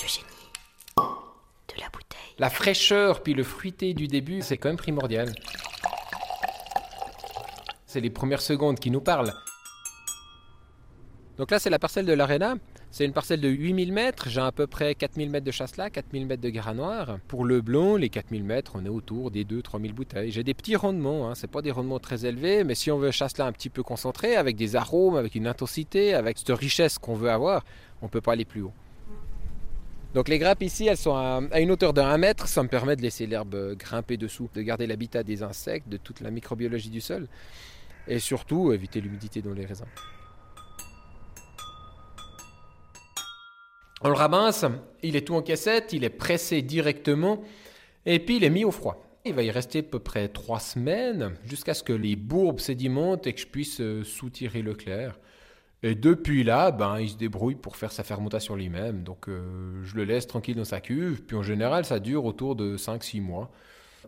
Le génie de la bouteille. La fraîcheur puis le fruité du début, c'est quand même primordial. C'est les premières secondes qui nous parlent. Donc là, c'est la parcelle de l'Arena. C'est une parcelle de 8000 mètres. J'ai à peu près 4000 mètres de chasselas, 4000 mètres de gras noir. Pour le blond, les 4000 mètres, on est autour des 2-3000 bouteilles. J'ai des petits rendements. Hein. C'est pas des rendements très élevés, mais si on veut chasselas un petit peu concentré, avec des arômes, avec une intensité, avec cette richesse qu'on veut avoir, on peut pas aller plus haut. Donc les grappes ici, elles sont à, une hauteur de 1 mètre. Ça me permet de laisser l'herbe grimper dessous, de garder l'habitat des insectes, de toute la microbiologie du sol. Et surtout, éviter l'humidité dans les raisins. On le ramasse, il est tout en cassette, il est pressé directement et puis il est mis au froid. Il va y rester à peu près trois semaines jusqu'à ce que les bourbes sédimentent et que je puisse euh, soutirer le clair. Et depuis là, ben, il se débrouille pour faire sa fermentation lui-même. Donc euh, je le laisse tranquille dans sa cuve. Puis en général, ça dure autour de 5-6 mois.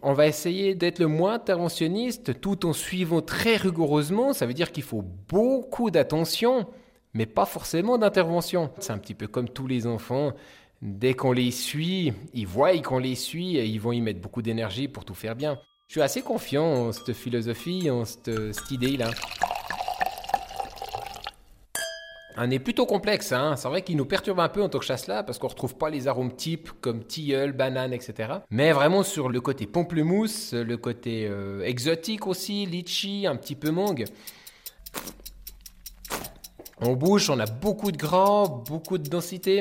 On va essayer d'être le moins interventionniste tout en suivant très rigoureusement. Ça veut dire qu'il faut beaucoup d'attention mais pas forcément d'intervention. C'est un petit peu comme tous les enfants. Dès qu'on les suit, ils voient qu'on les suit et ils vont y mettre beaucoup d'énergie pour tout faire bien. Je suis assez confiant en cette philosophie, en cette, idée-là. Un nez plutôt complexe, hein. c'est vrai qu'il nous perturbe un peu en tant que chasse-là parce qu'on retrouve pas les arômes types comme tilleul, banane, etc. Mais vraiment sur le côté pamplemousse, le côté euh, exotique aussi, litchi, un petit peu mangue. En bouche, on a beaucoup de gras, beaucoup de densité,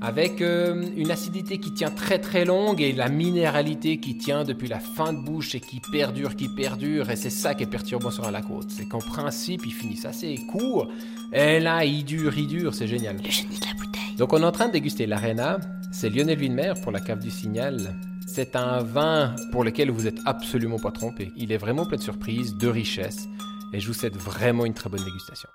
avec euh, une acidité qui tient très très longue et la minéralité qui tient depuis la fin de bouche et qui perdure, qui perdure. Et c'est ça qui est perturbant sur la côte. C'est qu'en principe, ils finissent assez court. Et là, il dure, il dure, c'est génial. Le génie de la bouteille. Donc on est en train de déguster l'Arena. C'est Lionel Winmer pour la cave du Signal. C'est un vin pour lequel vous êtes absolument pas trompé. Il est vraiment plein de surprises, de richesses. Et je vous souhaite vraiment une très bonne dégustation.